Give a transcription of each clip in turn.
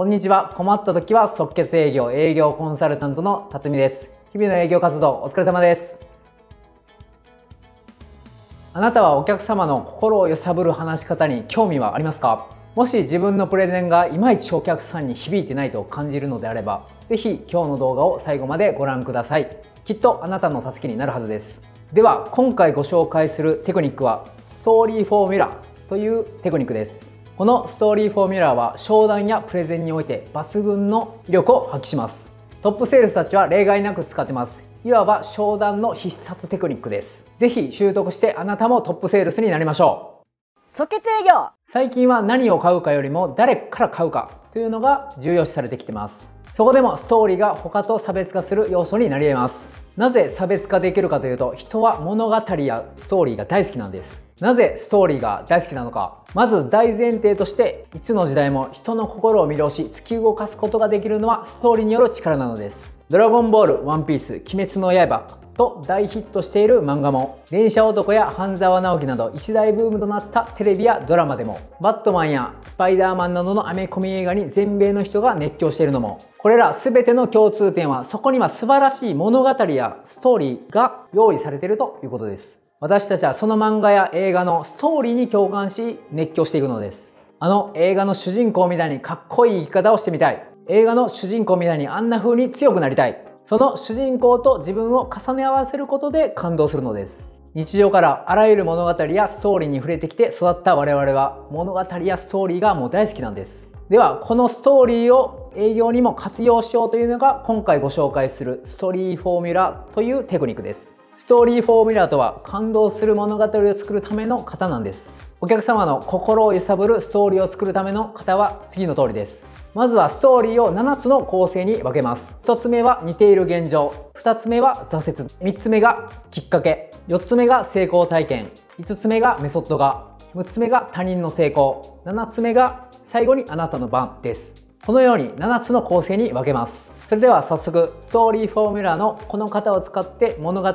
こんにちは。困った時は即決営業、営業コンサルタントの辰巳です。日々の営業活動お疲れ様です。あなたはお客様の心を揺さぶる話し方に興味はありますか？もし自分のプレゼンがいまいちお客さんに響いてないと感じるのであれば、ぜひ今日の動画を最後までご覧ください。きっとあなたの助けになるはずです。では今回ご紹介するテクニックはストーリーフォーミュラというテクニックですこのストーリーフォーミュラーは商談やプレゼンにおいて抜群の威力を発揮します。トップセールスたちは例外なく使ってます。いわば商談の必殺テクニックです。ぜひ習得してあなたもトップセールスになりましょう。即決営業。最近は何を買うかよりも誰から買うかというのが重要視されてきてます。そこでもストーリーが他と差別化する要素になり得ます。なぜ差別化できるかというと人は物語やストーリーが大好きなんですなぜストーリーが大好きなのか。まず大前提としていつの時代も人の心を魅了し突き動かすことができるのはストーリーによる力なのです。ドラゴンボール、ワンピース、鬼滅の刃と大ヒットしている漫画も電車男や半沢直樹など一大ブームとなったテレビやドラマでもバットマンやスパイダーマンなどのアメコミ映画に全米の人が熱狂しているのもこれら全ての共通点はそこには素晴らしい物語やストーリーが用意されているということです。私たちはその漫画や映画のストーリーに共感し熱狂していくのです。あの映画の主人公みたいにかっこいい生き方をしてみたい。映画の主人公みたいにあんな風に強くなりたい。その主人公と自分を重ね合わせることで感動するのです。日常からあらゆる物語やストーリーに触れてきて育った我々は物語やストーリーがもう大好きなんです。ではこのストーリーを営業にも活用しようというのが今回ご紹介するストーリーフォーミュラというテクニックです。ストーリーフォーミュラーとは感動する物語を作るための型なんですお客様の心を揺さぶるストーリーを作るための型は次の通りですまずはストーリーを7つの構成に分けます。1つ目は似ている現状。2つ目は挫折。3つ目がきっかけ。4つ目が成功体験。5つ目がメソッドが。6つ目が他人の成功。7つ目が最後にあなたの番です。このように7つの構成に分けます。それでは早速ストーリーフォーミュラーのこの型を使って物語ス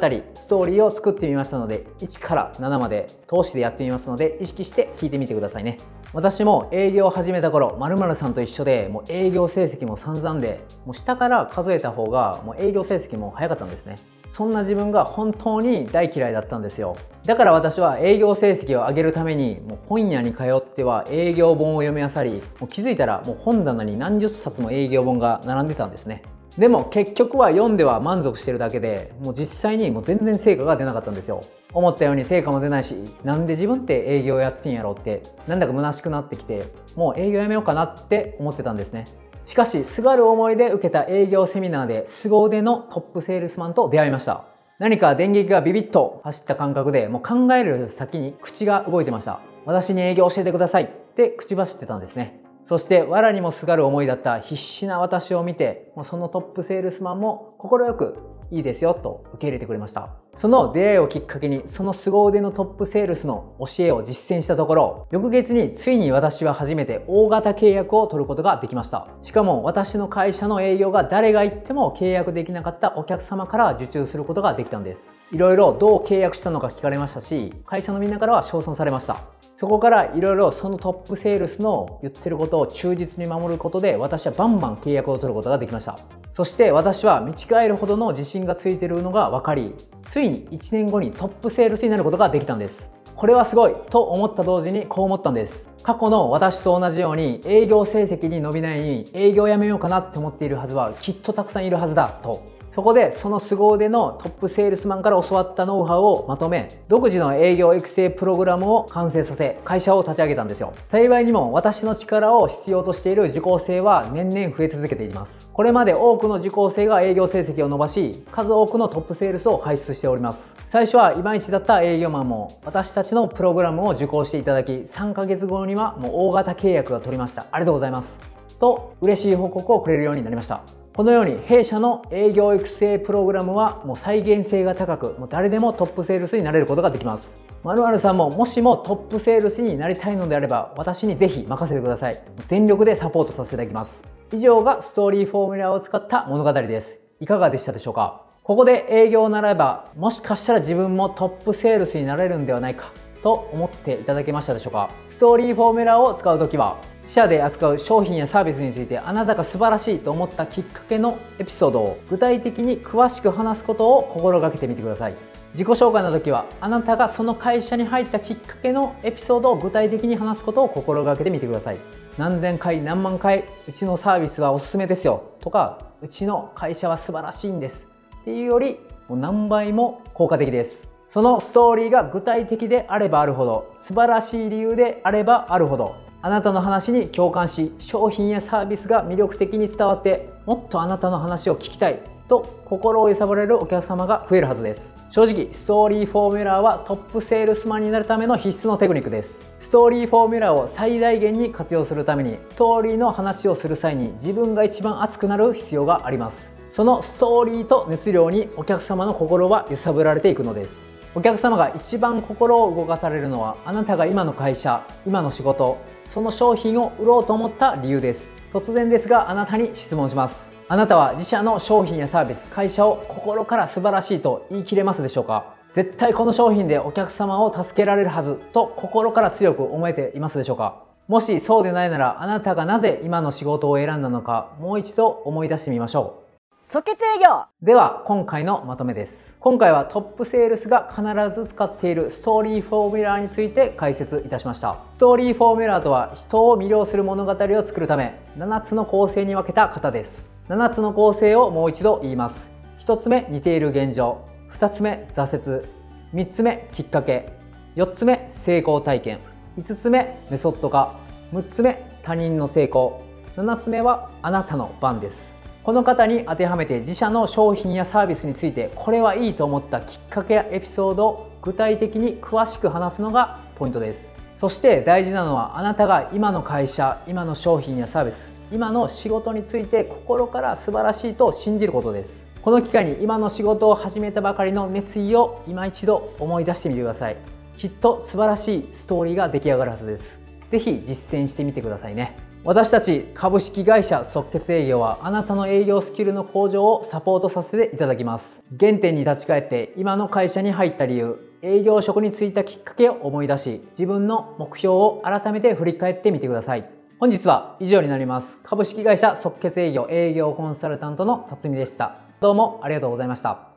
トーリーを作ってみましたので1から7まで通しでやってみますので意識して聞いてみてくださいね。私も営業を始めた頃まるさんと一緒でもう営業成績も散々でもう下から数えた方がもう営業成績も早かったんですね。そんな自分が本当に大嫌いだったんですよ。だから私は営業成績を上げるためにもう本屋に通っては営業本を読み漁りもう気づいたらもう本棚に何十冊も営業本が並んでたんですね。でも結局は読んでは満足してるだけでもう実際にもう全然成果が出なかったんですよ。思ったように成果も出ないしなんで自分って営業やってんやろうってなんだか虚しくなってきてもう営業やめようかなって思ってたんですね。しかしすがる思いで受けた営業セミナーで凄腕のトップセールスマンと出会いました。何か電撃がビビッと走った感覚でもう考える先に口が動いてました。私に営業教えてください。って口走ってたんですね。そして藁にもすがる思いだった必死な私を見てもうそのトップセールスマンも快くいいですよと受け入れてくれました。その出会いをきっかけにその凄腕のトップセールスの教えを実践したところ翌月についに私は初めて大型契約を取ることができました。しかも私の会社の営業が誰が言っても契約できなかったお客様から受注することができたんです。いろいろどう契約したのか聞かれましたし会社のみんなからは称賛されました。そこからいろいろそのトップセールスの言ってることを忠実に守ることで私はバンバン契約を取ることができました。そして私は見違えるほどの自信がついているのが分かりついに1年後にトップセールスになることができたんです。これはすごいと思った同時にこう思ったんです。過去の私と同じように営業成績に伸びないに営業やめようかなって思っているはずはきっとたくさんいるはずだと。そこでその凄腕のトップセールスマンから教わったノウハウをまとめ独自の営業育成プログラムを完成させ会社を立ち上げたんですよ。幸いにも私の力を必要としている受講生は年々増え続けています。これまで多くの受講生が営業成績を伸ばし数多くのトップセールスを輩出しております。最初はいまいちだった営業マンも私たちのプログラムを受講していただき3ヶ月後にはもう大型契約が取りました。ありがとうございます。と嬉しい報告をくれるようになりました。このように弊社の営業育成プログラムはもう再現性が高くもう誰でもトップセールスになれることができます。まるまるさんももしもトップセールスになりたいのであれば私にぜひ任せてください。全力でサポートさせていただきます。以上がストーリーフォーミュラーを使った物語です。いかがでしたでしょうか？ここで営業を習えばもしかしたら自分もトップセールスになれるんではないか。と思っていただけましたでしょうか？ストーリーフォーミュラを使う時は自社で扱う商品やサービスについてあなたが素晴らしいと思ったきっかけのエピソードを具体的に詳しく話すことを心がけてみてください。自己紹介の時はあなたがその会社に入ったきっかけのエピソードを具体的に話すことを心がけてみてください。何千回何万回うちのサービスはおすすめですよ。とかうちの会社は素晴らしいんです。っていうよりもう何倍も効果的です。そのストーリーが具体的であればあるほど素晴らしい理由であればあるほどあなたの話に共感し商品やサービスが魅力的に伝わってもっとあなたの話を聞きたいと心を揺さぶれるお客様が増えるはずです。正直ストーリーフォーミュラーはトップセールスマンになるための必須のテクニックです。ストーリーフォーミュラーを最大限に活用するためにストーリーの話をする際に自分が一番熱くなる必要があります。そのストーリーと熱量にお客様の心は揺さぶられていくのです。お客様が一番心を動かされるのはあなたが今の会社今の仕事その商品を売ろうと思った理由です。突然ですがあなたに質問します。あなたは自社の商品やサービス会社を心から素晴らしいと言い切れますでしょうか？絶対この商品でお客様を助けられるはずと心から強く思えていますでしょうか？もしそうでないならあなたがなぜ今の仕事を選んだのかもう一度思い出してみましょう。即決営業。では今回のまとめです。今回はトップセールスが必ず使っているストーリーフォーミュラーについて解説いたしました。ストーリーフォーミュラーとは人を魅了する物語を作るため7つの構成に分けた型です。7つの構成をもう一度言います。1つ目似ている現状。2つ目挫折。3つ目きっかけ。4つ目成功体験。5つ目メソッド化。6つ目他人の成功。7つ目はあなたの番です。この方に当てはめて自社の商品やサービスについてこれはいいと思ったきっかけやエピソードを具体的に詳しく話すのがポイントです。そして大事なのはあなたが今の会社今の商品やサービス今の仕事について心から素晴らしいと信じることです。この機会に今の仕事を始めたばかりの熱意を今一度思い出してみてください。きっと素晴らしいストーリーが出来上がるはずです。是非実践してみてくださいね。私たち株式会社即決営業はあなたの営業スキルの向上をサポートさせていただきます。原点に立ち返って今の会社に入った理由営業職に就いたきっかけを思い出し自分の目標を改めて振り返ってみてください。本日は以上になります。株式会社即決営業営業コンサルタントの辰巳でした。どうもありがとうございました。